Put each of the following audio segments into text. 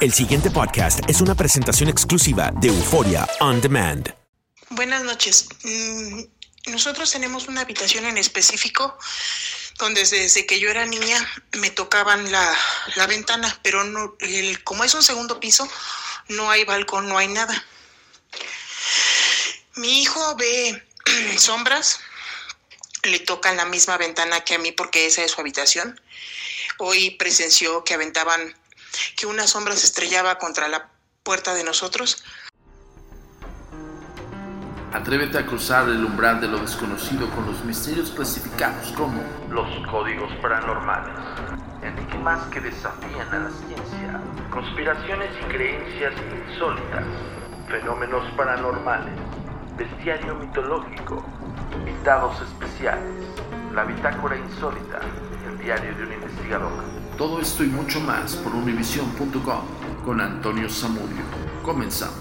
El siguiente podcast es una presentación exclusiva de Euforia On Demand. Buenas noches. Mm, Nosotros tenemos una habitación en específico donde desde que yo era niña me tocaban la, la ventana, pero no, como es un segundo piso, no hay balcón, no hay nada. Mi hijo ve sombras, le tocan la misma ventana que a mí porque esa es su habitación. Hoy presenció que aventaban, que una sombra se estrellaba contra la puerta de nosotros. Atrévete a cruzar el umbral de lo desconocido con los misterios clasificados como los códigos paranormales, enigmas que desafían a la ciencia, conspiraciones y creencias insólitas, fenómenos paranormales, bestiario mitológico, invitados especiales, la bitácora insólita, el diario de un investigador. Todo esto y mucho más por univision.com con Antonio Zamudio. Comenzamos.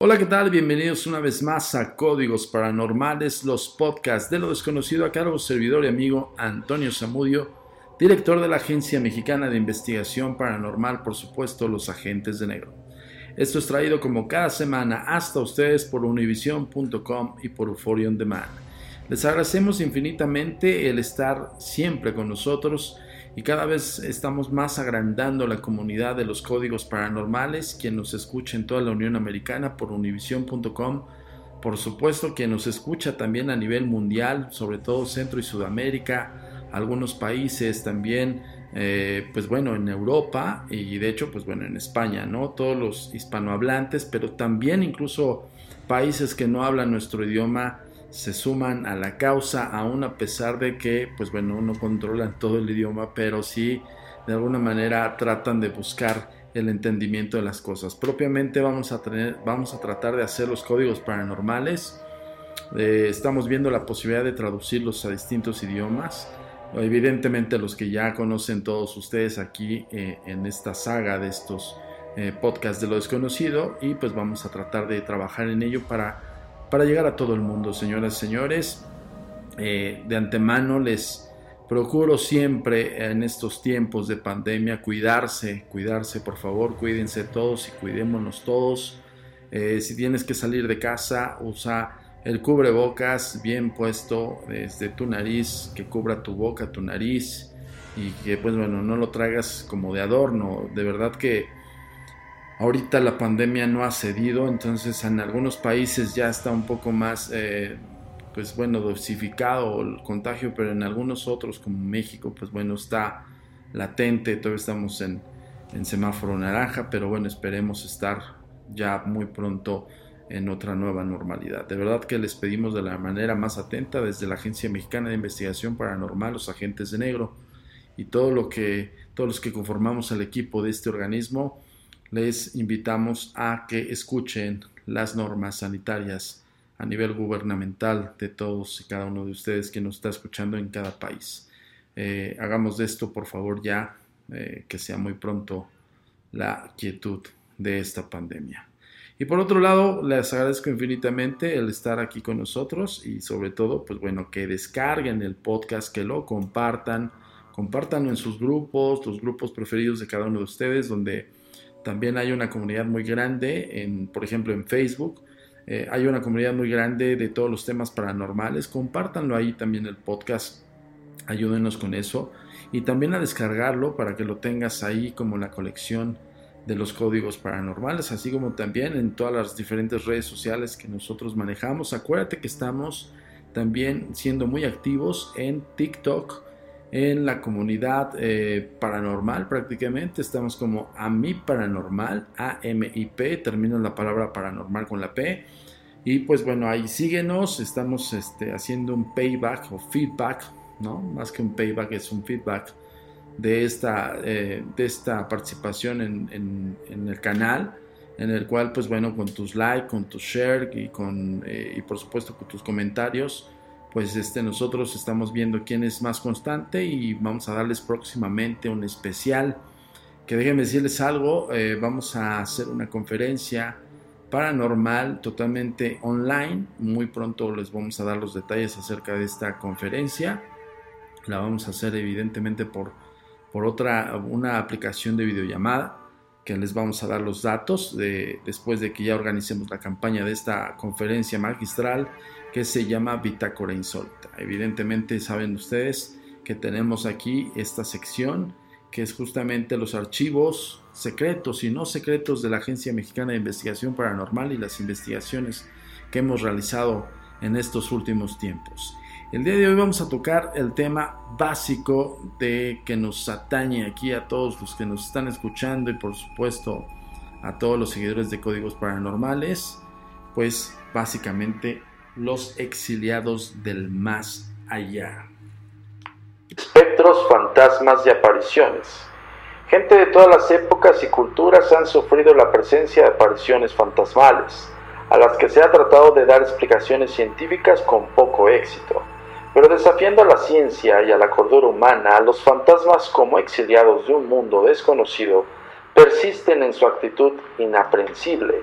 Hola, ¿qué tal? Bienvenidos una vez más a Códigos Paranormales, los podcasts de lo desconocido a cargo servidor y amigo Antonio Zamudio, director de la Agencia Mexicana de Investigación Paranormal, por supuesto, Los Agentes de Negro. Esto es traído como cada semana hasta ustedes por univision.com y por Euphoria On Demand. Les agradecemos infinitamente el estar siempre con nosotros y cada vez estamos más agrandando la comunidad de los códigos paranormales, quien nos escucha en toda la Unión Americana por univision.com, por supuesto quien nos escucha también a nivel mundial, sobre todo Centro y Sudamérica, algunos países también, eh, pues bueno, en Europa y de hecho, pues bueno, en España, ¿no? Todos los hispanohablantes, pero también incluso países que no hablan nuestro idioma se suman a la causa, aún a pesar de que, pues bueno, no controlan todo el idioma, pero sí de alguna manera tratan de buscar el entendimiento de las cosas. Propiamente vamos a, tener, vamos a tratar de hacer los códigos paranormales. Eh, estamos viendo la posibilidad de traducirlos a distintos idiomas. Evidentemente los que ya conocen todos ustedes aquí eh, en esta saga de estos eh, podcasts de lo desconocido y pues vamos a tratar de trabajar en ello para para llegar a todo el mundo, señoras y señores. Eh, de antemano les procuro siempre en estos tiempos de pandemia cuidarse, cuidarse por favor, cuídense todos y cuidémonos todos. Si tienes que salir de casa, usa el cubrebocas bien puesto desde tu nariz, que cubra tu boca, tu nariz y que pues bueno, no lo traigas como de adorno. De verdad que Ahorita la pandemia no ha cedido, entonces en algunos países ya está un poco más, eh, pues bueno, dosificado el contagio, pero en algunos otros como México, pues bueno, está latente, todavía estamos en, en semáforo naranja, pero bueno, esperemos estar ya muy pronto en otra nueva normalidad. De verdad que les pedimos de la manera más atenta desde la Agencia Mexicana de Investigación Paranormal, los agentes de negro y todos los que conformamos el equipo de este organismo, les invitamos a que escuchen las normas sanitarias a nivel gubernamental de todos y cada uno de ustedes que nos está escuchando en cada país. Eh, hagamos de esto, por favor, ya eh, que sea muy pronto la quietud de esta pandemia. Y por otro lado, les agradezco infinitamente el estar aquí con nosotros y sobre todo, pues bueno, que descarguen el podcast, que lo compartan, compártanlo en sus grupos, los grupos preferidos de cada uno de ustedes, donde también hay una comunidad muy grande, en, por ejemplo en Facebook, eh, hay una comunidad muy grande de todos los temas paranormales, compártanlo ahí también el podcast, ayúdenos con eso. Y también a descargarlo para que lo tengas ahí como la colección de los códigos paranormales, así como también en todas las diferentes redes sociales que nosotros manejamos. Acuérdate que estamos también siendo muy activos en TikTok, en la comunidad eh, paranormal prácticamente. Estamos como AMI Paranormal, A-M-I-P, termino la palabra paranormal con la P. Y pues bueno, ahí síguenos, estamos este, haciendo un payback o feedback, ¿no? Más que un payback es un feedback de esta, eh, de esta participación en, el canal, en el cual, pues bueno, con tus likes, con tus share y, con, eh, y por supuesto con tus comentarios, pues este, nosotros estamos viendo quién es más constante y vamos a darles próximamente un especial. Que déjenme decirles algo, eh, vamos a hacer una conferencia paranormal totalmente online. Muy pronto les vamos a dar los detalles acerca de esta conferencia. La vamos a hacer evidentemente por por otra, una aplicación de videollamada que les vamos a dar los datos de, después de que ya organicemos la campaña de esta conferencia magistral que se llama Bitácora Insólita. Evidentemente saben ustedes que tenemos aquí esta sección que es justamente los archivos secretos y no secretos de la Agencia Mexicana de Investigación Paranormal y las investigaciones que hemos realizado en estos últimos tiempos. El día de hoy vamos a tocar el tema básico de que nos atañe aquí a todos los que nos están escuchando y por supuesto a todos los seguidores de códigos paranormales, pues básicamente los exiliados del más allá. Espectros, fantasmas y apariciones. Gente de todas las épocas y culturas han sufrido la presencia de apariciones fantasmales, a las que se ha tratado de dar explicaciones científicas con poco éxito. Pero desafiando a la ciencia y a la cordura humana, los fantasmas como exiliados de un mundo desconocido persisten en su actitud inaprensible.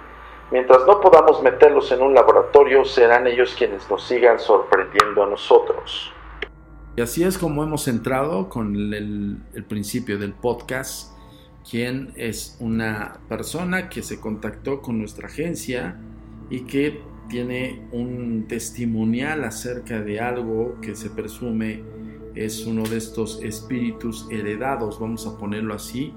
Mientras no podamos meterlos en un laboratorio, serán ellos quienes nos sigan sorprendiendo a nosotros. Y así es como hemos entrado con el, el principio del podcast, quien es una persona que se contactó con nuestra agencia y que tiene un testimonial acerca de algo que se presume es uno de estos espíritus heredados, vamos a ponerlo así,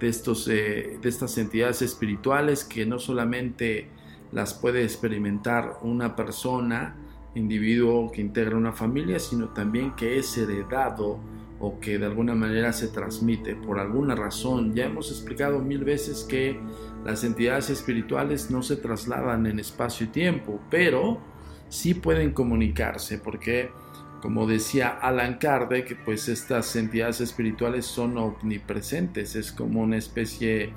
de, estos, eh, de estas entidades espirituales que no solamente las puede experimentar una persona, individuo que integra una familia, sino también que es heredado o que de alguna manera se transmite por alguna razón. Ya hemos explicado mil veces que las entidades espirituales no se trasladan en espacio y tiempo, pero sí pueden comunicarse, porque como decía Alan Kardec, pues estas entidades espirituales son omnipresentes, es como una especie,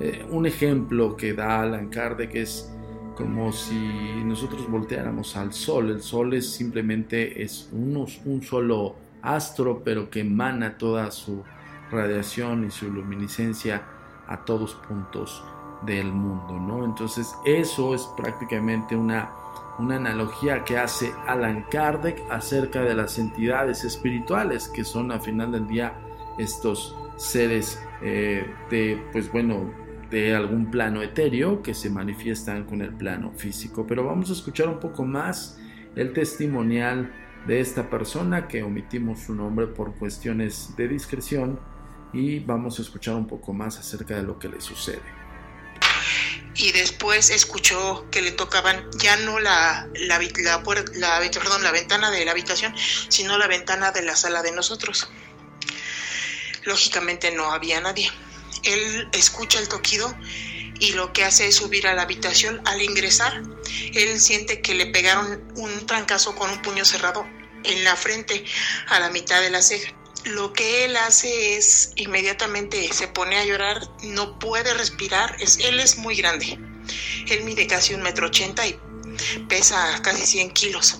eh, un ejemplo que da Alan Kardec es como si nosotros volteáramos al sol, el sol es simplemente es un solo astro, pero que emana toda su radiación y su luminiscencia a todos puntos del mundo, ¿no? Entonces eso es prácticamente una, una analogía que hace Alan Kardec acerca de las entidades espirituales que son al final del día estos seres eh, de, pues bueno, de algún plano etéreo que se manifiestan con el plano físico. Pero vamos a escuchar un poco más el testimonial de esta persona que omitimos su nombre por cuestiones de discreción y vamos a escuchar un poco más acerca de lo que le sucede. Y después escuchó que le tocaban ya no la, la, la, ventana de la habitación, sino la ventana de la sala de nosotros. Lógicamente no había nadie. Él escucha el toquido y lo que hace es subir a la habitación. Al ingresar, él siente que le pegaron un trancazo con un puño cerrado en la frente, a la mitad de la ceja. Lo que él hace es inmediatamente se pone a llorar, no puede respirar, es, él es muy grande. Él mide casi un metro ochenta y pesa casi 100 kilos,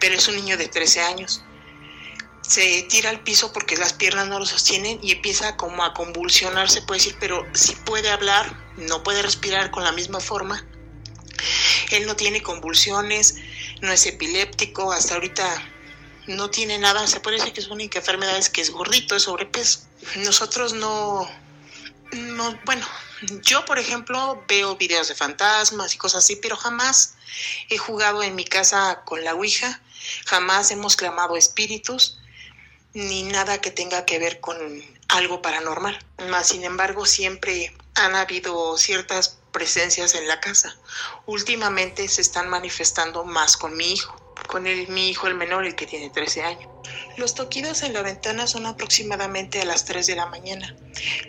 pero es un niño de 13 años se tira al piso porque las piernas no lo sostienen y empieza como a convulsionarse, puede decir, pero sí puede hablar, no puede respirar con la misma forma. Él no tiene convulsiones, no es epiléptico, hasta ahorita no tiene nada, se puede decir que su única enfermedad es que es gordito, es sobrepeso. Nosotros no, no, bueno, yo por ejemplo veo videos de fantasmas y cosas así, pero jamás he jugado en mi casa con la Ouija, jamás hemos clamado espíritus, ni nada que tenga que ver con algo paranormal. Más sin embargo, siempre han habido ciertas presencias en la casa. Últimamente se están manifestando más con mi hijo, con el, mi hijo el menor, el que tiene 13 años. Los toquidos en la ventana son aproximadamente a las 3 de la mañana.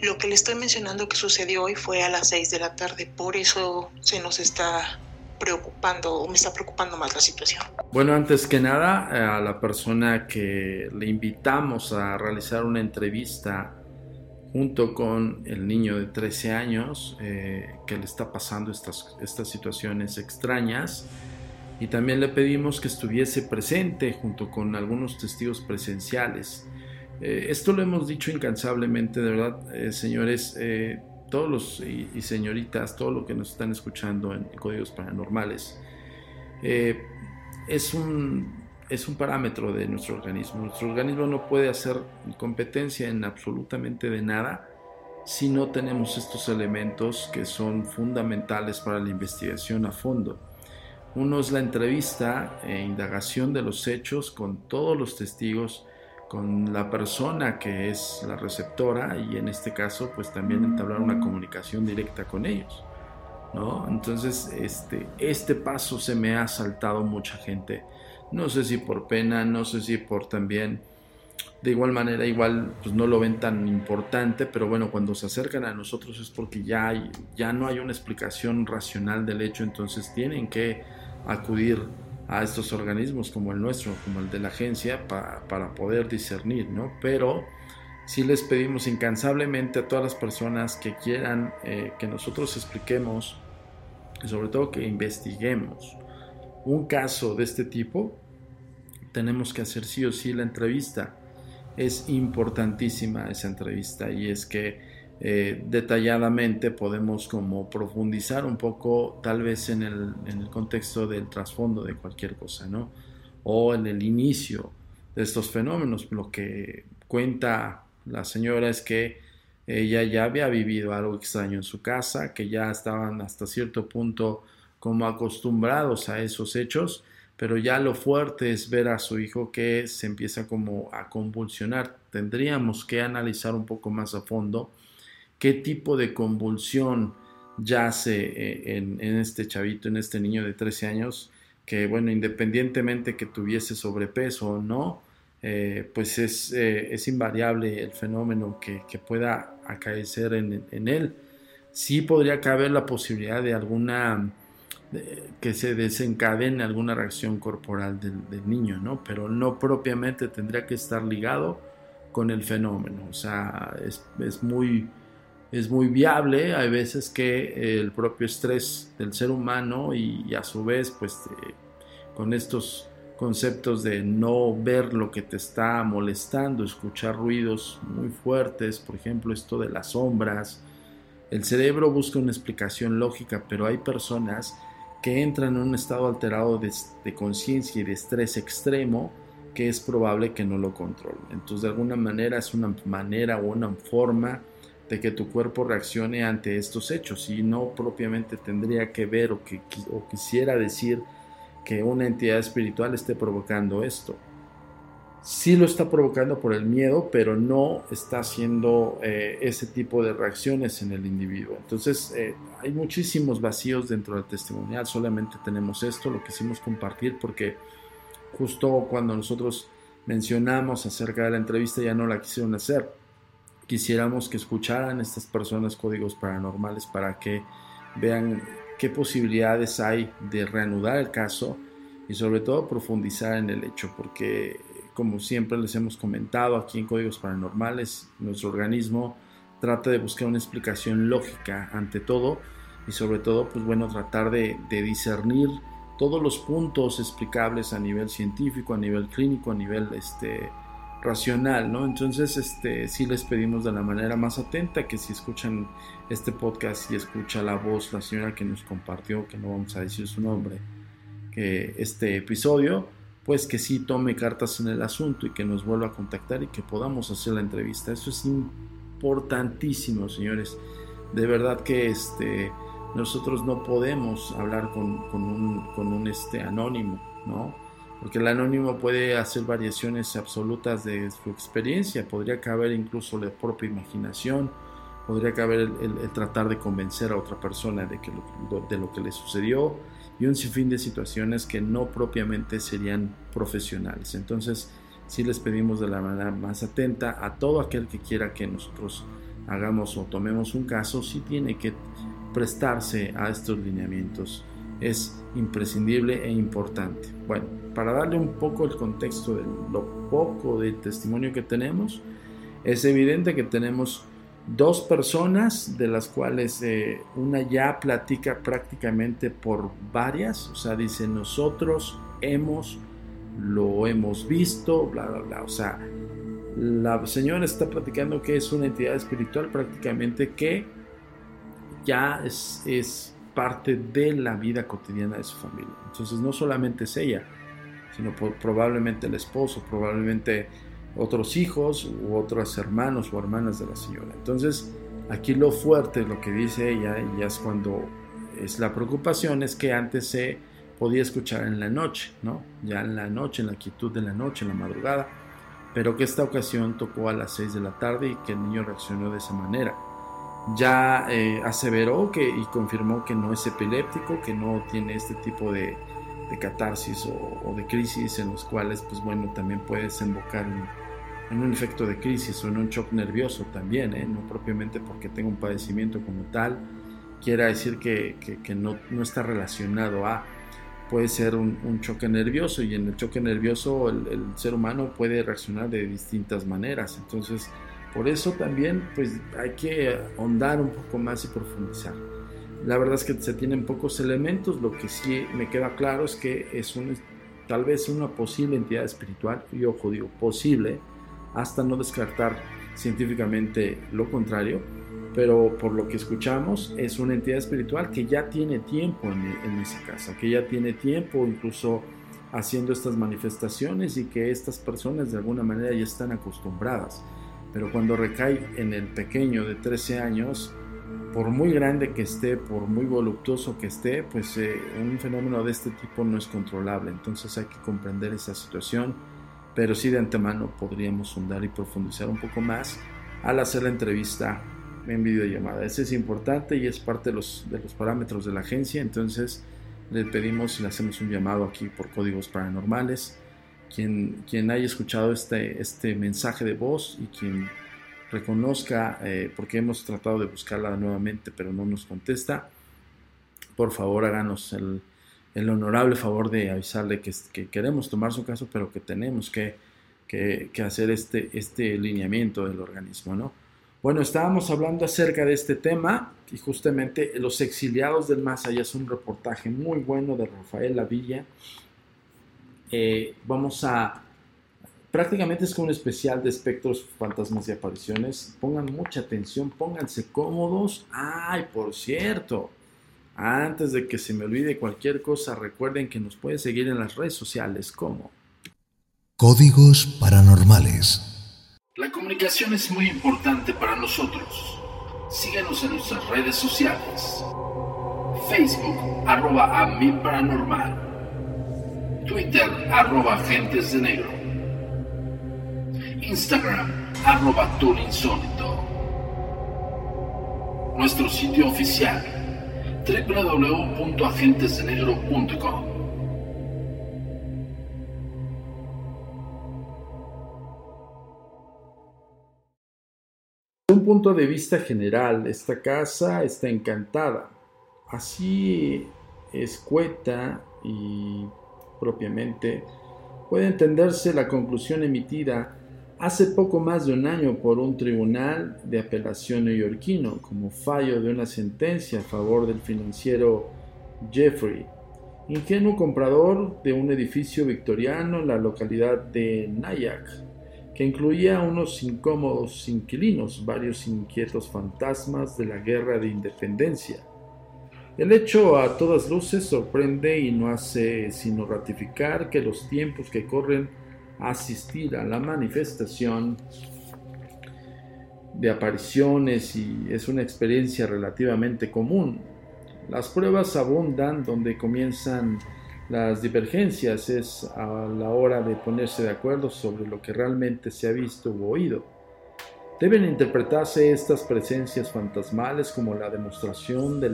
Lo que le estoy mencionando que sucedió hoy fue a las 6 de la tarde, por eso se nos está preocupando o me está preocupando más la situación. Bueno, antes que nada, eh, a la persona que le invitamos a realizar una entrevista junto con el niño de 13 años eh, que le está pasando estas, estas situaciones extrañas y también le pedimos que estuviese presente junto con algunos testigos presenciales. Eh, esto lo hemos dicho incansablemente, de verdad, señores todos los y, señoritas, todo lo que nos están escuchando en Códigos Paranormales, eh, es, un, es un parámetro de nuestro organismo. Nuestro organismo no puede hacer competencia en absolutamente de nada si no tenemos estos elementos que son fundamentales para la investigación a fondo. Uno es la entrevista e indagación de los hechos con todos los testigos con la persona que es la receptora y en este caso pues también entablar una comunicación directa con ellos. ¿no? Entonces este, este paso se me ha saltado mucha gente. No sé si por pena, no sé si por también, de igual manera, igual pues no lo ven tan importante, pero bueno, cuando se acercan a nosotros es porque ya, hay, ya no hay una explicación racional del hecho, entonces tienen que acudir a estos organismos como el nuestro, como el de la agencia, para poder discernir, ¿no? Pero sí les pedimos incansablemente a todas las personas que quieran eh, que nosotros expliquemos y sobre todo que investiguemos un caso de este tipo, tenemos que hacer sí o sí la entrevista. Es importantísima esa entrevista y es que eh, detalladamente podemos como profundizar un poco tal vez en el, en el contexto del trasfondo de cualquier cosa, ¿no? O en el inicio de estos fenómenos. Lo que cuenta la señora es que ella ya había vivido algo extraño en su casa, que ya estaban hasta cierto punto como acostumbrados a esos hechos, pero ya lo fuerte es ver a su hijo que se empieza como a convulsionar. Tendríamos que analizar un poco más a fondo qué tipo de convulsión yace eh, en, este chavito, en este niño de 13 años, que bueno, independientemente que tuviese sobrepeso o no, eh, pues es, eh, es, invariable el fenómeno que, pueda acaecer en, él. Sí podría caber la posibilidad de alguna, que se desencadene alguna reacción corporal del, niño, ¿no? Pero no propiamente tendría que estar ligado con el fenómeno. O sea, es, es muy es muy viable. Hay veces que el propio estrés del ser humano y, a su vez, pues eh, con estos conceptos de no ver lo que te está molestando, escuchar ruidos muy fuertes, por ejemplo, esto de las sombras. El cerebro busca una explicación lógica, pero hay personas que entran en un estado alterado de, de conciencia y de estrés extremo que es probable que no lo controlen. Entonces, de alguna manera es una manera o una forma de que tu cuerpo reaccione ante estos hechos y no propiamente tendría que ver o, que, quisiera decir que una entidad espiritual esté provocando esto. sí lo está provocando por el miedo, pero no está haciendo eh, ese tipo de reacciones en el individuo. Entonces, eh, hay muchísimos vacíos dentro del testimonial, solamente tenemos esto, lo quisimos compartir porque justo cuando nosotros mencionamos acerca de la entrevista ya no la quisieron hacer. Quisiéramos que escucharan estas personas códigos paranormales para que vean qué posibilidades hay de reanudar el caso y sobre todo profundizar en el hecho, porque como siempre les hemos comentado aquí en Códigos Paranormales, nuestro organismo trata de buscar una explicación lógica ante todo y sobre todo, pues bueno, tratar de, discernir todos los puntos explicables a nivel científico, a nivel clínico, a nivel este, racional, ¿no? Entonces, este, sí les pedimos de la manera más atenta que si escuchan este podcast y escucha la voz, la señora que nos compartió, que no vamos a decir su nombre, que este episodio, pues que sí tome cartas en el asunto y que nos vuelva a contactar y que podamos hacer la entrevista. Eso es importantísimo, señores. De verdad que este, nosotros no podemos hablar con, con un, con un este, anónimo, ¿no? Porque el anónimo puede hacer variaciones absolutas de su experiencia, podría caber incluso la propia imaginación, podría caber el, tratar de convencer a otra persona de, que lo que le sucedió, y un sinfín de situaciones que no propiamente serían profesionales. Entonces, sí les pedimos de la manera más atenta a todo aquel que quiera que nosotros hagamos o tomemos un caso, sí tiene que prestarse a estos lineamientos. Es imprescindible e importante. Bueno, para darle un poco el contexto de lo poco de testimonio que tenemos, es evidente que tenemos dos personas, de las cuales eh, una ya platica prácticamente por varias, o sea, dice nosotros hemos, lo hemos visto, bla, bla, bla, o sea, la señora está platicando que es una entidad espiritual prácticamente que ya es, es parte de la vida cotidiana de su familia. Entonces no solamente es ella, sino probablemente el esposo, probablemente otros hijos u otros hermanos o hermanas de la señora. Entonces, aquí lo fuerte, lo que dice ella, y es cuando es la preocupación, es que antes se podía escuchar en la noche, ¿no? Ya en la noche, en la quietud de la noche, en la madrugada, pero que esta ocasión tocó a las 6 de la tarde y que el niño reaccionó de esa manera. Ya eh, aseveró que, y confirmó que no es epiléptico, que no tiene este tipo de, de catarsis o, o, de crisis en los cuales, pues bueno, también puede desembocar en en un efecto de crisis o en un shock nervioso también, ¿eh? no propiamente porque tenga un padecimiento como tal, quiera decir que, no, está relacionado a, puede ser un, choque nervioso y en el choque nervioso el, ser humano puede reaccionar de distintas maneras, entonces por eso también pues hay que ahondar un poco más y profundizar. La verdad es que se tienen pocos elementos, lo que sí me queda claro es que es un, tal vez una posible entidad espiritual, y ojo digo posible, hasta no descartar científicamente lo contrario, pero por lo que escuchamos es una entidad espiritual que ya tiene tiempo en, esa casa, que ya tiene tiempo incluso haciendo estas manifestaciones y que estas personas de alguna manera ya están acostumbradas. Pero cuando recae en el pequeño de 13 años, por muy grande que esté, por muy voluptuoso que esté, pues eh, un fenómeno de este tipo no es controlable. Entonces hay que comprender esa situación pero sí de antemano podríamos sondar y profundizar un poco más al hacer la entrevista en videollamada. Eso es importante y es parte de los, de los parámetros de la agencia, entonces le pedimos y le hacemos un llamado aquí por códigos paranormales. Quien, quien haya escuchado este, este mensaje de voz y quien reconozca, eh, porque hemos tratado de buscarla nuevamente, pero no nos contesta, por favor háganos el, el honorable favor de avisarle que, queremos tomar su caso, pero que tenemos que, hacer este, este lineamiento del organismo, ¿no? Bueno, estábamos hablando acerca de este tema y justamente Los exiliados del más allá es un reportaje muy bueno de Rafael Lavilla. Eh, vamos a... Prácticamente es como un especial de espectros, fantasmas y apariciones. Pongan mucha atención, pónganse cómodos. Ay, por cierto, antes de que se me olvide cualquier cosa, recuerden que nos pueden seguir en las redes sociales como Códigos Paranormales. La comunicación es muy importante para nosotros. Síguenos en nuestras redes sociales. Facebook, arroba a paranormal. Twitter, arroba agentes de negro. Instagram, arroba insólito. Nuestro sitio oficial, www.agentesdenegro.com. un punto de vista general, esta casa está encantada. Así escueta y propiamente puede entenderse la conclusión emitida hace poco más de un año por un tribunal de apelación neoyorquino como fallo de una sentencia a favor del financiero Jeffrey, ingenuo comprador de un edificio victoriano en la localidad de Nyack, que incluía unos incómodos inquilinos, varios inquietos fantasmas de la guerra de independencia. El hecho a todas luces sorprende y no hace sino ratificar que los tiempos que corren asistir a la manifestación de apariciones y es una experiencia relativamente común. Las pruebas abundan donde comienzan las divergencias es a la hora de ponerse de acuerdo sobre lo que realmente se ha visto u oído. Deben interpretarse estas presencias fantasmales como la demostración de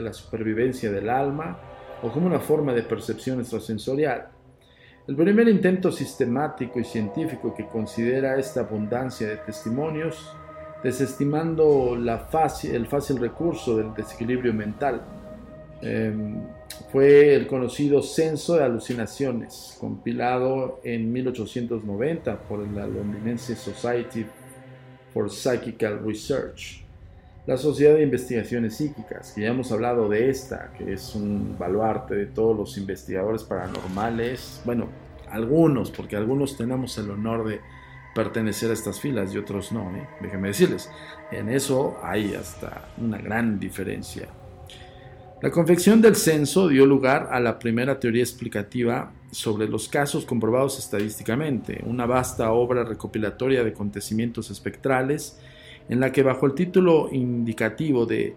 la, supervivencia del alma o como una forma de percepción extrasensorial. El primer intento sistemático y científico que considera esta abundancia de testimonios, desestimando el fácil recurso del desequilibrio mental, Em, fue el conocido Censo de Alucinaciones, compilado en 1890 por la londinense Society for Psychical Research, la Sociedad de Investigaciones Psíquicas, que ya hemos hablado de esta, que es un baluarte de todos los investigadores paranormales, bueno, algunos, porque algunos tenemos el honor de pertenecer a estas filas y otros no, ¿eh? decirles, en eso hay hasta una gran diferencia. La confección del censo dio lugar a la primera teoría explicativa sobre los casos comprobados estadísticamente, una vasta obra recopilatoria de acontecimientos espectrales en la que bajo el título indicativo de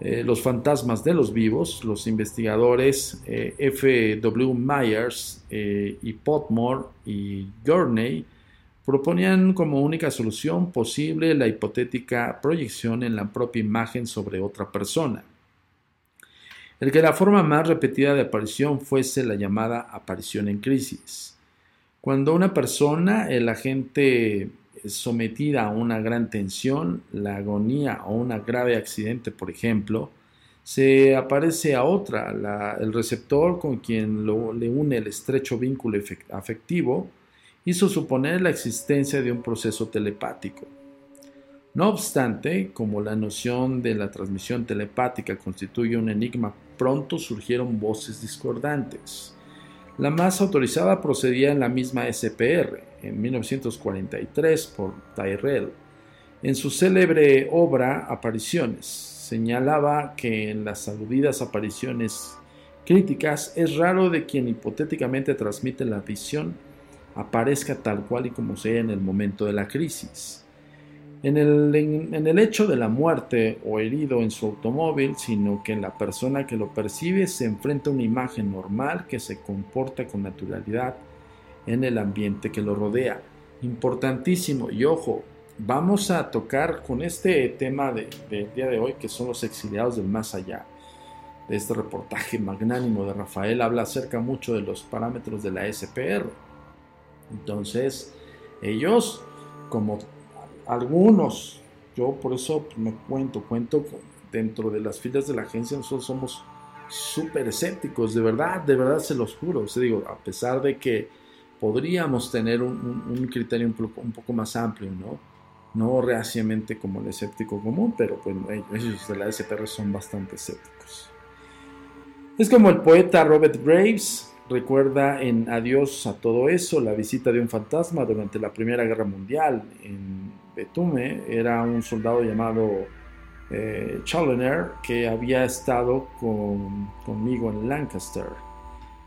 eh, Los fantasmas de los vivos, los investigadores eh, F. W. Myers eh, y Potmore y Gurney proponían como única solución posible la hipotética proyección en la propia imagen sobre otra persona el que la forma más repetida de aparición fuese la llamada aparición en crisis. Cuando una persona, el agente sometida a una gran tensión, la agonía o un grave accidente, por ejemplo, se aparece a otra, el receptor con quien le une el estrecho vínculo afectivo, hizo suponer la existencia de un proceso telepático. No obstante, como la noción de la transmisión telepática constituye un enigma, pronto surgieron voces discordantes. La más autorizada procedía en la misma SPR, en 1943, por Tyrell. En su célebre obra Apariciones, señalaba que en las aludidas apariciones críticas es raro de quien hipotéticamente transmite la visión aparezca tal cual y como sea en el momento de la crisis en el, hecho de la muerte o herido en su automóvil, sino que en la persona que lo percibe se enfrenta a una imagen normal que se comporta con naturalidad en el ambiente que lo rodea. Importantísimo, y ojo, vamos a tocar con este tema del día de hoy, que son los exiliados del más allá. De este reportaje magnánimo de Rafael habla acerca mucho de los parámetros de la SPR. Entonces, ellos, como algunos, yo por eso me cuento, cuento dentro de las filas de la agencia, nosotros somos súper escépticos, de verdad, de verdad se los juro. O digo, a pesar de que podríamos tener un, criterio un poco, más amplio, ¿no? No reaciamente como el escéptico común, pero pues ellos de la SPR son bastante escépticos. Es como el poeta Robert Graves recuerda en Adiós a todo eso la visita de un fantasma durante la Primera Guerra Mundial Betume era un soldado llamado eh, Challoner que había estado conmigo en Lancaster.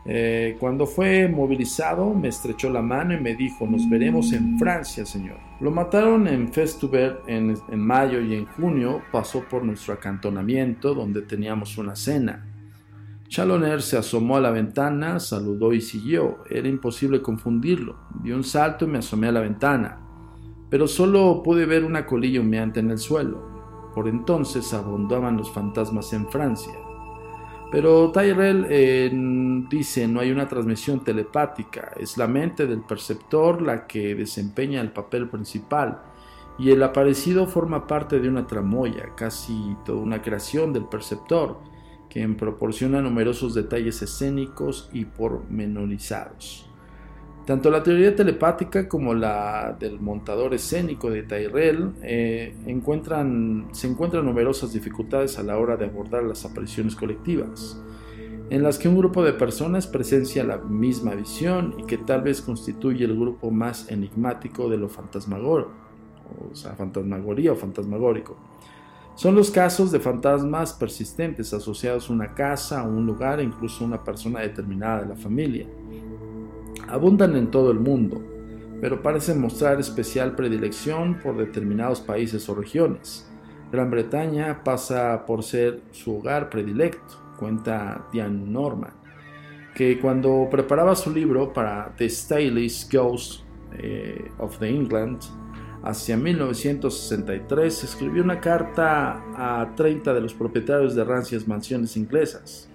Eh, cuando fue movilizado me estrechó la mano y me dijo, nos veremos en Francia, señor. Lo mataron en Festubert en, en mayo y en junio pasó por nuestro acantonamiento donde teníamos una cena. Chaloner se asomó a la ventana, saludó y siguió. Era imposible confundirlo. Di un salto y me asomé a la ventana. Pero solo pude ver una colilla humeante en el suelo. Por entonces abundaban los fantasmas en Francia. Pero Tyrell dice no hay una transmisión telepática, es la mente del perceptor la que desempeña el papel principal y el aparecido forma parte de una tramoya, casi toda una creación del perceptor, que proporciona numerosos detalles escénicos y pormenorizados. Tanto la teoría telepática como la del montador escénico de Tyrell eh, encuentran, se encuentran numerosas dificultades a la hora de abordar las apariciones colectivas, en las que un grupo de personas presencia la misma visión y que tal vez constituye el grupo más enigmático de lo fantasmagórico, o sea, fantasmagoría o fantasmagórico. Son los casos de fantasmas persistentes asociados a una casa, a un lugar e incluso a una persona determinada de la familia. Abundan en todo el mundo, pero parecen mostrar especial predilección por determinados países o regiones. Gran Bretaña pasa por ser su hogar predilecto, cuenta Diane Norman, que cuando preparaba su libro para The Stylish Ghost eh, of the England, hacia 1963 escribió una carta a 30 de los propietarios de rancias mansiones inglesas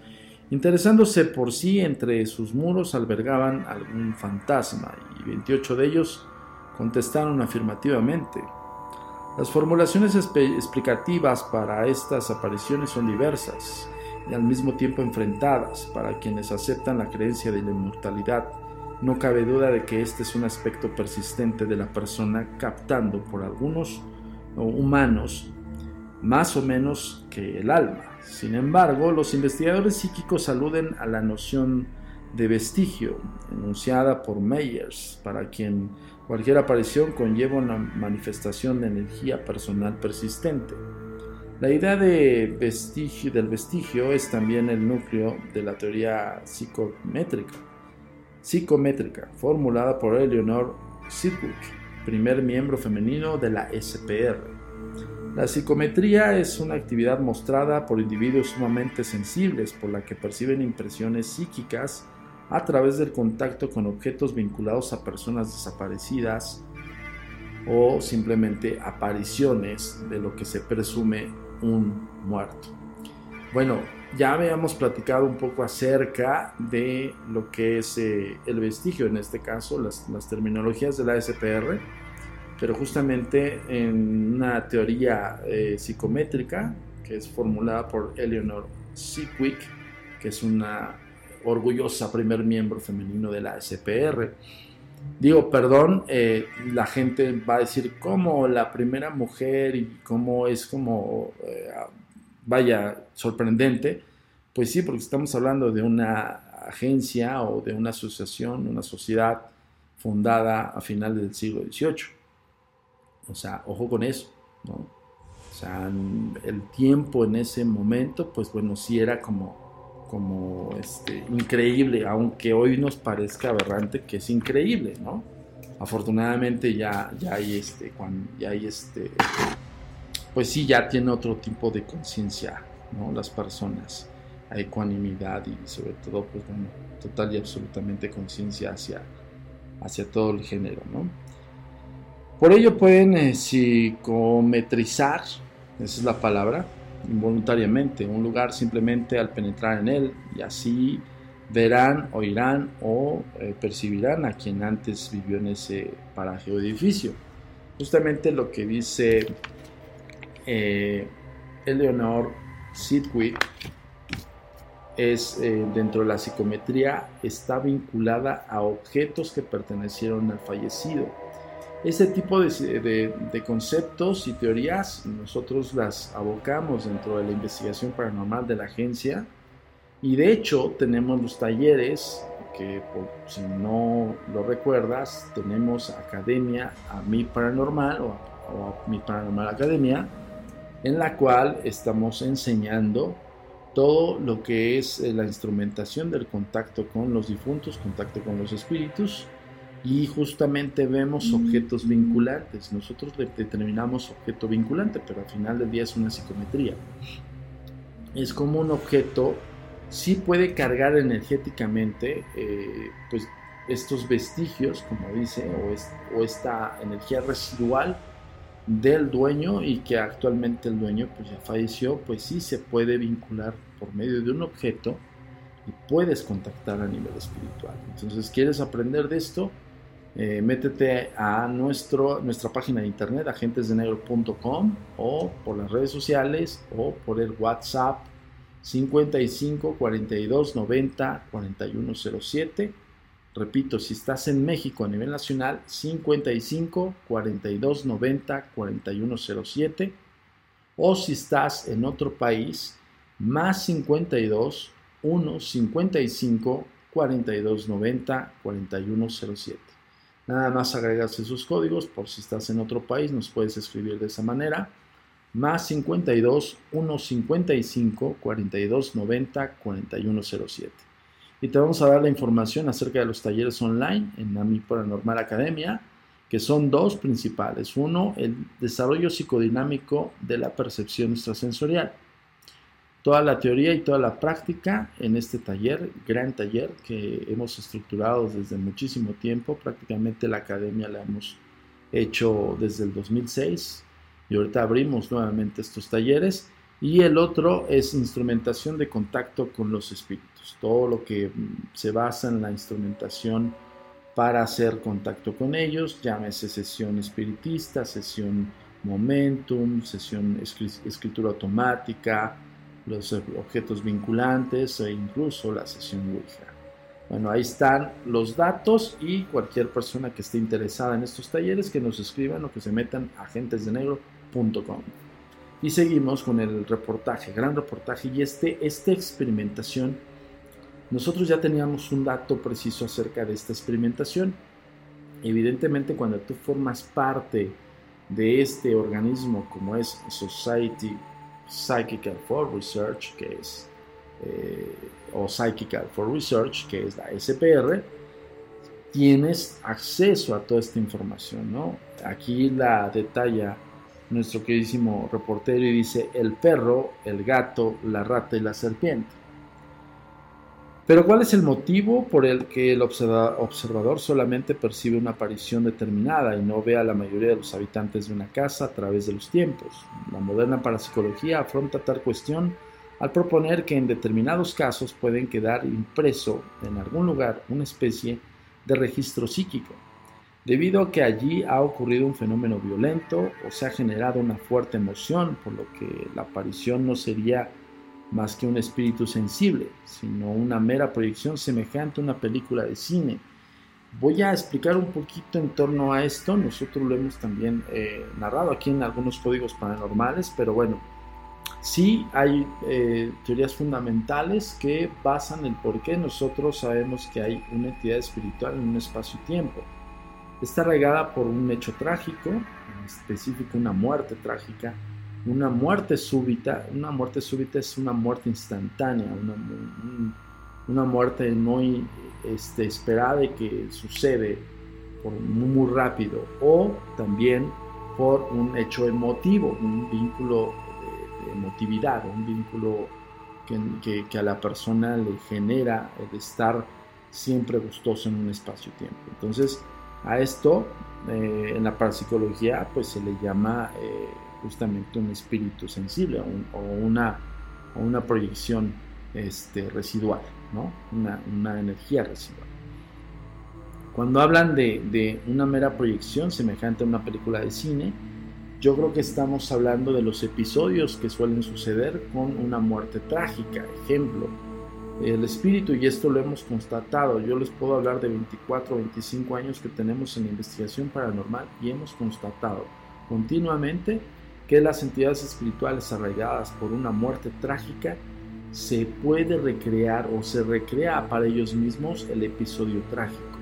interesándose por si entre sus muros albergaban algún fantasma, y 28 de ellos contestaron afirmativamente. Las formulaciones explicativas para estas apariciones son diversas y al mismo tiempo enfrentadas para quienes aceptan la creencia de la inmortalidad. No cabe duda de que este es un aspecto persistente de la persona captando por algunos humanos más o menos que el alma. Sin embargo, los investigadores psíquicos aluden a la noción de vestigio, enunciada por Meyers, para quien cualquier aparición conlleva una manifestación de energía personal persistente. La idea de vestigio, del vestigio es también el núcleo de la teoría psicométrica, psicométrica formulada por Eleanor Sidgwick, primer miembro femenino de la SPR. La psicometría es una actividad mostrada por individuos sumamente sensibles por la que perciben impresiones psíquicas a través del contacto con objetos vinculados a personas desaparecidas o simplemente apariciones de lo que se presume un muerto. Bueno, ya habíamos platicado un poco acerca de lo que es eh, el vestigio, en este caso las, las terminologías de la SPR pero justamente en una teoría eh, psicométrica que es formulada por Eleanor Sidgwick, que es una orgullosa primer miembro femenino de la SPR. Digo, perdón, eh, la gente va a decir cómo la primera mujer y cómo es como, eh, vaya, sorprendente. Pues sí, porque estamos hablando de una agencia o de una asociación, una sociedad fundada a finales del siglo XVIII. O sea, ojo con eso, ¿no? O sea, el tiempo en ese momento, pues bueno, sí era como, como este, increíble, aunque hoy nos parezca aberrante que es increíble, ¿no? Afortunadamente ya, ya hay este, ya hay este, pues sí, ya tiene otro tipo de conciencia, ¿no? Las personas, hay ecuanimidad y sobre todo, pues bueno, total y absolutamente conciencia hacia, hacia todo el género, ¿no? Por ello pueden eh, psicometrizar, esa es la palabra, involuntariamente, un lugar simplemente al penetrar en él y así verán, oirán o eh, percibirán a quien antes vivió en ese paraje o edificio. Justamente lo que dice eh, Eleanor Sidwick es dentro de la psicometría está vinculada a objetos que pertenecieron al fallecido ese tipo de, conceptos y teorías nosotros las abocamos dentro de la investigación paranormal de la agencia. Y de hecho tenemos los talleres que si no lo recuerdas tenemos Academia a mi paranormal o, a mi paranormal academia en la cual estamos enseñando todo lo que es eh, la instrumentación del contacto con los difuntos, contacto con los espíritus y justamente vemos objetos vinculantes. Nosotros determinamos objeto vinculante, pero al final del día es una psicometría. Es como un objeto sí puede cargar energéticamente, eh, pues estos vestigios, como dice, o, esta energía residual del dueño y que actualmente el dueño pues ya falleció, pues sí se puede vincular por medio de un objeto y puedes contactar a nivel espiritual. Entonces, ¿quieres aprender de esto? Eh, métete a nuestro, nuestra página de internet agentesdenegro.com o por las redes sociales o por el WhatsApp 55 42 90 4107 Repito, si estás en México a nivel nacional, 55 42 90 4107. O si estás en otro país, más 52 1 55 42 90 4107. Nada más agregas esos códigos por si estás en otro país, nos puedes escribir de esa manera. Más 52 1 55 42 90 4107 y te vamos a dar la información acerca de los talleres online en AMI Paranormal Academia, que son dos principales. Uno, el desarrollo psicodinámico de la percepción extrasensorial. Toda la teoría y toda la práctica en este taller, gran taller que hemos estructurado desde muchísimo tiempo, prácticamente la academia la hemos hecho desde el 2006 y ahorita abrimos nuevamente estos talleres y el otro es instrumentación de contacto con los espíritus. Todo lo que mm, se basa en la instrumentación para hacer contacto con ellos, llámese sesión espiritista, sesión momentum, sesión escritura automática, los objetos vinculantes e incluso la sesión Ouija. Bueno, ahí están los datos y cualquier persona que esté interesada en estos talleres que nos escriban o que se metan a agentesdenegro.com. Y seguimos con el reportaje, gran reportaje. Y este, esta experimentación, nosotros ya teníamos un dato preciso acerca de esta experimentación. Evidentemente, cuando tú formas parte de este organismo como es Society Psychical for Research, que es, eh, o Psychical for Research, que es la SPR, tienes acceso a toda esta información, ¿no? Aquí la detalla nuestro queridísimo reportero y dice el perro, el gato, la rata y la serpiente. Pero ¿cuál es el motivo por el que el observador solamente percibe una aparición determinada y no ve a la mayoría de los habitantes de una casa a través de los tiempos? La moderna parapsicología afronta tal cuestión al proponer que en determinados casos pueden quedar impreso en algún lugar una especie de registro psíquico debido a que allí ha ocurrido un fenómeno violento o se ha generado una fuerte emoción, por lo que la aparición no sería más que un espíritu sensible, sino una mera proyección semejante a una película de cine. Voy a explicar un poquito en torno a esto, nosotros lo hemos también eh, narrado aquí en algunos códigos paranormales, pero bueno, sí hay eh, teorías fundamentales que basan el por qué nosotros sabemos que hay una entidad espiritual en un espacio-tiempo está regada por un hecho trágico, en específico una muerte trágica, una muerte súbita. Una muerte súbita es una muerte instantánea, una, muerte muy este, esperada y que sucede por muy, rápido, o también por un hecho emotivo, un vínculo de, emotividad, un vínculo que, que, a la persona le genera el estar siempre gustoso en un espacio-tiempo. Entonces, a esto, eh, en la parapsicología, pues se le llama eh, justamente un espíritu sensible o, una, una, proyección este, residual, ¿no? una, energía residual. Cuando hablan de, de, una mera proyección semejante a una película de cine, yo creo que estamos hablando de los episodios que suelen suceder con una muerte trágica. Ejemplo, el espíritu, y esto lo hemos constatado, yo les puedo hablar de 24 o 25 años que tenemos en investigación paranormal y hemos constatado continuamente que las entidades espirituales arraigadas por una muerte trágica se puede recrear o se recrea para ellos mismos el episodio trágico.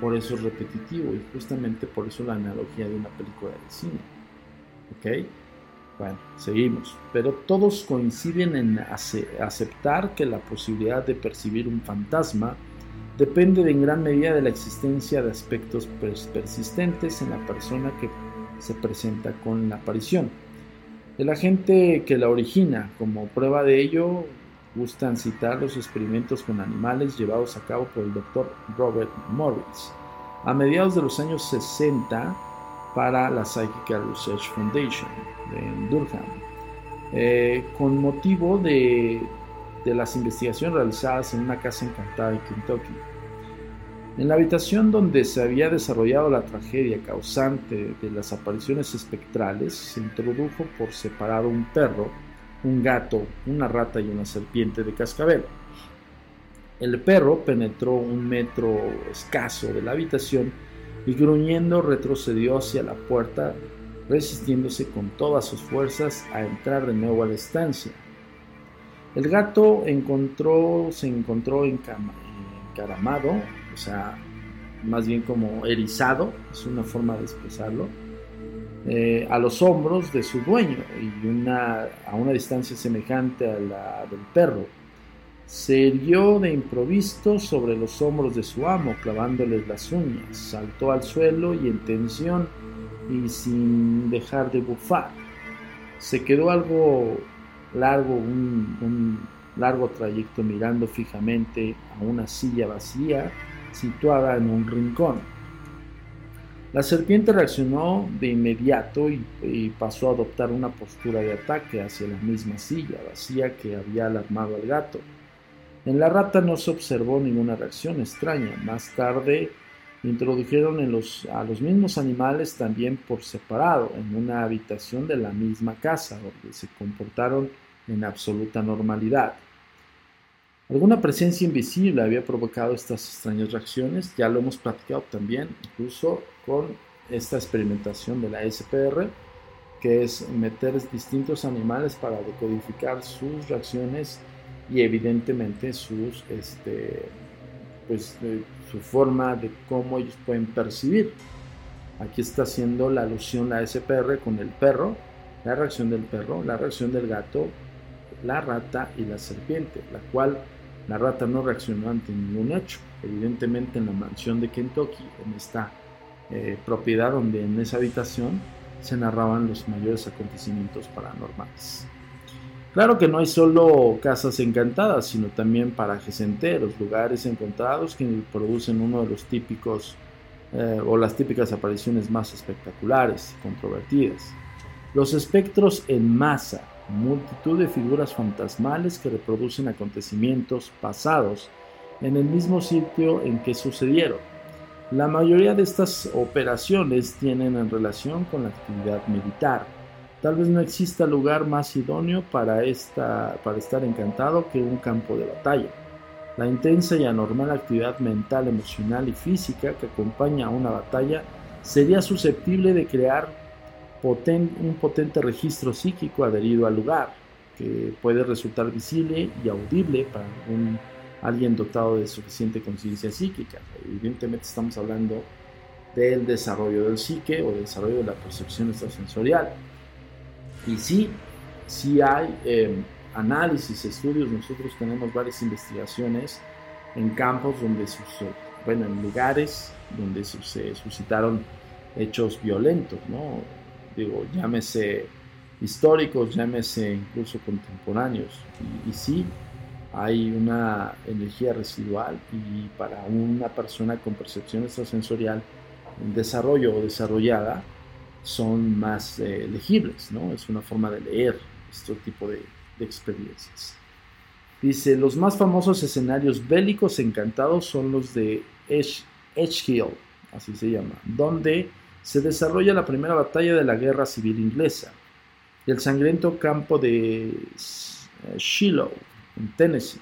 Por eso es repetitivo y justamente por eso la analogía de una película de cine. ¿Ok? Bueno, seguimos. Pero todos coinciden en aceptar que la posibilidad de percibir un fantasma depende en gran medida de la existencia de aspectos persistentes en la persona que se presenta con la aparición. El agente que la origina, como prueba de ello, gustan citar los experimentos con animales llevados a cabo por el Dr. Robert Morris a mediados de los años 60 para la Psychical Research Foundation de Durham, eh, con motivo de, de las investigaciones realizadas en una casa encantada en Kentucky. En la habitación donde se había desarrollado la tragedia causante de las apariciones espectrales, se introdujo por separado un perro, un gato, una rata y una serpiente de cascabel. El perro penetró un metro escaso de la habitación y gruñendo retrocedió hacia la puerta, resistiéndose con todas sus fuerzas a entrar de nuevo a la estancia. El gato encontró, se encontró encaramado, o sea, más bien como erizado, es una forma de expresarlo, eh, a los hombros de su dueño y una, a una distancia semejante a la del perro. Se hirió de improviso sobre los hombros de su amo, clavándoles las uñas. Saltó al suelo y en tensión y sin dejar de bufar. Se quedó algo largo, un, un largo trayecto mirando fijamente a una silla vacía situada en un rincón. La serpiente reaccionó de inmediato y, pasó a adoptar una postura de ataque hacia la misma silla vacía que había alarmado al gato. En la rata no se observó ninguna reacción extraña. Más tarde introdujeron a los mismos animales también por separado en una habitación de la misma casa, donde se comportaron en absoluta normalidad. Alguna presencia invisible había provocado estas extrañas reacciones, ya lo hemos platicado también, incluso con esta experimentación de la SPR, que es meter distintos animales para decodificar sus reacciones y evidentemente sus, este, pues, su forma de cómo ellos pueden percibir. Aquí está haciendo la alusión la SPR con el perro, la reacción del perro, la reacción del gato, la rata y la serpiente, la cual la rata no reaccionó ante ningún hecho. Evidentemente en la mansión de Kentucky, en esta eh, propiedad donde en esa habitación se narraban los mayores acontecimientos paranormales. Claro que no hay solo casas encantadas, sino también parajes enteros, lugares encontrados que producen uno de los típicos eh, o las típicas apariciones más espectaculares y controvertidas. Los espectros en masa, multitud de figuras fantasmales que reproducen acontecimientos pasados en el mismo sitio en que sucedieron. La mayoría de estas operaciones tienen en relación con la actividad militar. Tal vez no exista lugar más idóneo para, esta, para estar encantado que un campo de batalla. La intensa y anormal actividad mental, emocional y física que acompaña a una batalla sería susceptible de crear un potente registro psíquico adherido al lugar, que puede resultar visible y audible para un, alguien dotado de suficiente conciencia psíquica. Evidentemente estamos hablando del desarrollo del psique o del desarrollo de la percepción extrasensorial. Y sí, sí hay em, análisis, estudios, nosotros tenemos varias investigaciones en campos donde bueno, en lugares donde se suscitaron hechos violentos, ¿no? Digo, llámese históricos, llámese incluso contemporáneos. Y, sí, hay una energía residual y para una persona con percepción extrasensorial en desarrollo o desarrollada son más eh, legibles, ¿no? Es una forma de leer este tipo de, experiencias. Dice, los más famosos escenarios bélicos encantados son los de Edge Hill, así se llama, donde se desarrolla la primera batalla de la Guerra Civil Inglesa, el sangriento campo de eh, Shiloh, en Tennessee,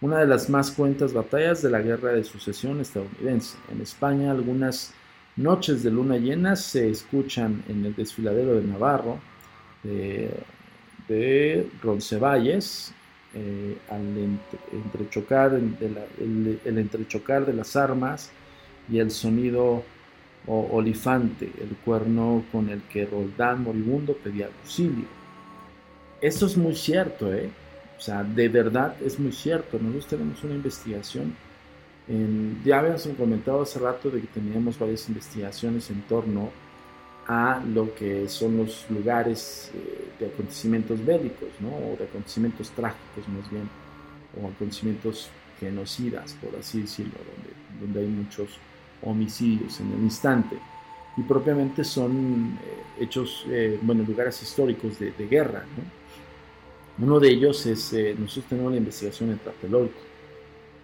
una de las más cuentas batallas de la Guerra de Sucesión estadounidense. En España, algunas noches de luna llena se escuchan en el desfiladero de Navarro, de, Roncevalles, eh, al entrechocar el entrechocar de las armas y el sonido o olifante, el cuerno con el que Roldán moribundo pedía auxilio. Esto es muy cierto, ¿eh? O sea, de verdad es muy cierto. Nosotros tenemos una investigación. Ya habíamos comentado hace rato de que teníamos varias investigaciones en torno a lo que son los lugares eh, de acontecimientos bélicos, ¿no? O de acontecimientos trágicos más bien. o acontecimientos genocidas, por así decirlo, donde hay muchos homicidios en el instante. Y propiamente son eh, hechos, eh, bueno, lugares históricos de, guerra. ¿no? Uno de ellos es, eh, nosotros tenemos la investigación en Tlatelolco,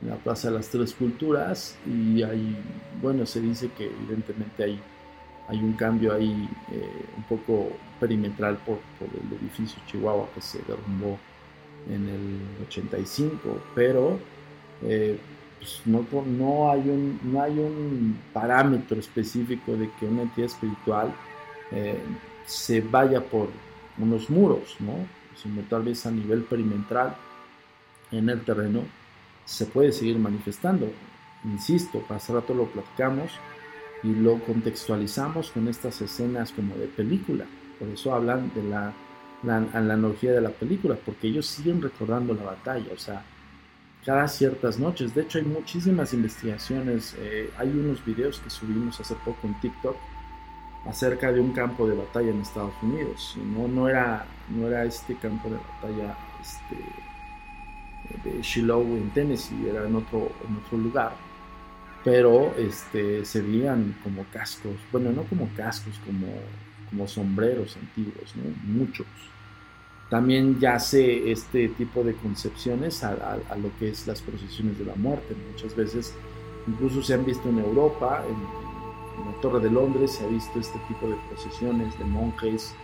en la Plaza de las Tres Culturas, y hay, bueno, se dice que evidentemente hay, hay un cambio ahí un poco perimetral por, por el edificio Chihuahua que se derrumbó en el 85, pero eh, pues no, no, hay un, no hay un parámetro específico de que una entidad espiritual eh, se vaya por unos muros, ¿no? sino tal vez a nivel perimetral en el terreno se puede seguir manifestando. Insisto, hace rato lo platicamos y lo contextualizamos con estas escenas como de película. Por eso hablan de la, la, la analogía de la película, porque ellos siguen recordando la batalla. O sea, cada ciertas noches. De hecho, hay muchísimas investigaciones. Eh, hay unos videos que subimos hace poco en TikTok acerca de un campo de batalla en Estados Unidos. No, no, era, no era este campo de batalla este, de Shiloh en Tennessee, era en otro, en otro lugar. Pero este, se veían como cascos, bueno, no como cascos, como, como sombreros antiguos, muchos también yace este tipo de concepciones a, lo que es las procesiones de la muerte. Muchas veces, incluso se han visto en Europa, en, la Torre de Londres, se ha visto este tipo de procesiones de monjes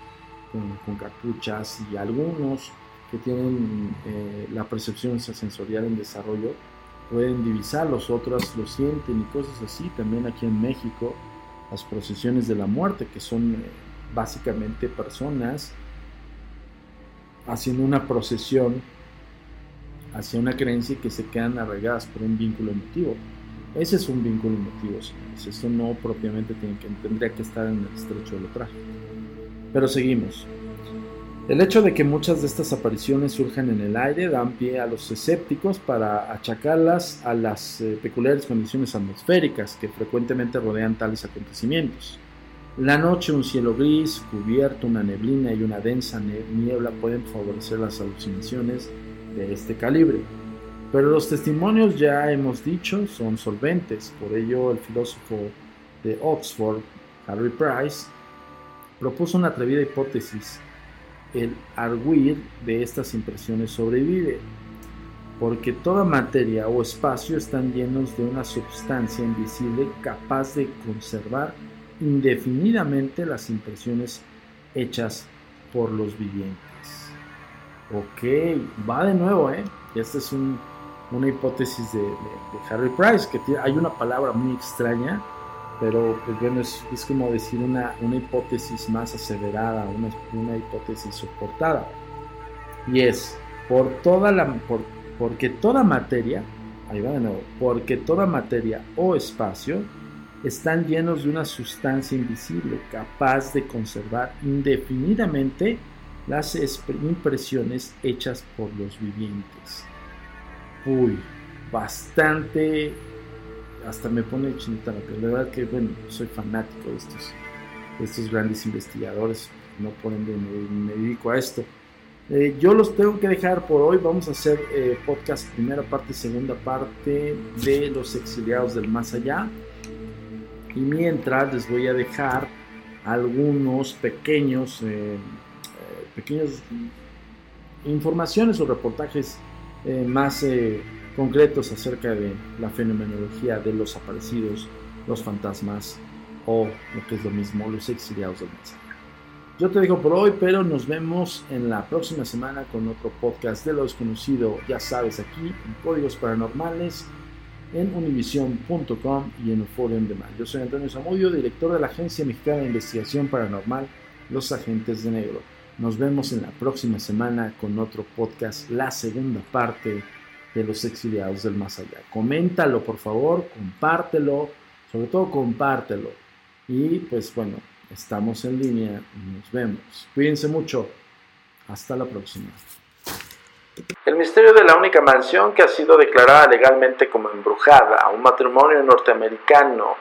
con, capuchas y algunos que tienen eh, la percepción sensorial en desarrollo pueden divisar, los otros lo sienten y cosas así. También aquí en México, las procesiones de la muerte, que son eh, básicamente personas haciendo una procesión hacia una creencia que se quedan arraigadas por un vínculo emotivo. Ese es un vínculo emotivo, señores. Eso no propiamente tiene que, tendría que estar en el estrecho de lo trágico. Pero seguimos. El hecho de que muchas de estas apariciones surjan en el aire dan pie a los escépticos para achacarlas a las eh, peculiares condiciones atmosféricas que frecuentemente rodean tales acontecimientos. La noche, un cielo gris, cubierto, una neblina y una densa niebla pueden favorecer las alucinaciones de este calibre. Pero los testimonios, ya hemos dicho, son solventes. Por ello, el filósofo de Oxford, Harry Price, propuso una atrevida hipótesis. El arguir de estas impresiones sobrevive, porque toda materia o espacio están llenos de una sustancia invisible capaz de conservar indefinidamente las impresiones hechas por los vivientes. Ok, va de nuevo, ¿eh? Esta es una hipótesis de, Harry Price, que hay una palabra muy extraña, pero pues bueno, es, como decir una, una, hipótesis más aseverada, una, una, hipótesis soportada. Y es, por toda la, por, porque toda materia, ahí va de nuevo, porque toda materia o espacio están llenos de una sustancia invisible capaz de conservar indefinidamente las impresiones hechas por los vivientes. Uy, bastante, hasta me pone chinita la piel. La verdad que, bueno, soy fanático de estos, estos grandes investigadores, no por ende me, dedico a esto. Eh, yo los tengo que dejar por hoy. Vamos a hacer eh, podcast primera parte, segunda parte de los exiliados del más allá. Y mientras les voy a dejar algunos pequeños, eh, eh, pequeños informaciones o reportajes eh, más concretos acerca de la fenomenología de los aparecidos, los fantasmas o lo que es lo mismo, los exiliados del más Yo te dejo por hoy, pero nos vemos en la próxima semana con otro podcast de lo desconocido, ya sabes, aquí en Códigos Paranormales en univision.com y en Euphoria en demás. Yo soy Antonio Zamudio, director de la Agencia Mexicana de Investigación Paranormal, Los Agentes de Negro. Nos vemos en la próxima semana con otro podcast, la segunda parte de Los Exiliados del Más Allá. Coméntalo, por favor, compártelo, sobre todo compártelo. Y pues bueno, estamos en línea, nos vemos. Cuídense mucho. Hasta la próxima. El misterio de la única mansión que ha sido declarada legalmente como embrujada, un matrimonio norteamericano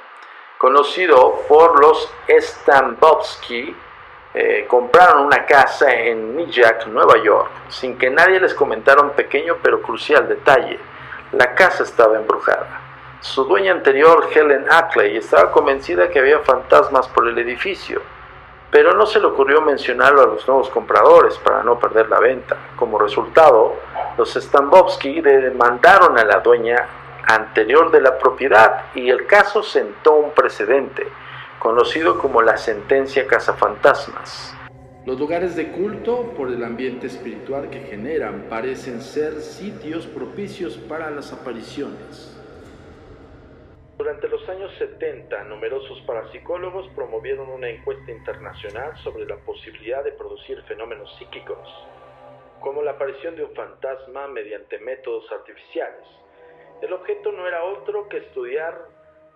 conocido por los Stambovsky, eh, compraron una casa en Nyack, Nueva York, sin que nadie les comentara un pequeño pero crucial detalle. La casa estaba embrujada. Su dueña anterior, Helen Ackley, estaba convencida que había fantasmas por el edificio, pero no se le ocurrió mencionarlo a los nuevos compradores para no perder la venta. Como resultado, los Stambovsky demandaron a la dueña anterior de la propiedad y el caso sentó un precedente, conocido como la sentencia cazafantasmas. Los lugares de culto, por el ambiente espiritual que generan, parecen ser sitios propicios para las apariciones. Durante los años 70, numerosos parapsicólogos promovieron una encuesta internacional sobre la posibilidad de producir fenómenos psíquicos, como la aparición de un fantasma mediante métodos artificiales. El objeto no era otro que estudiar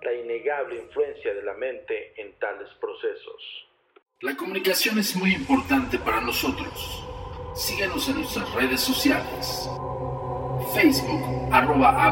la innegable influencia de la mente en tales procesos. La comunicación es muy importante para nosotros. Síguenos en nuestras redes sociales. Facebook, arroba.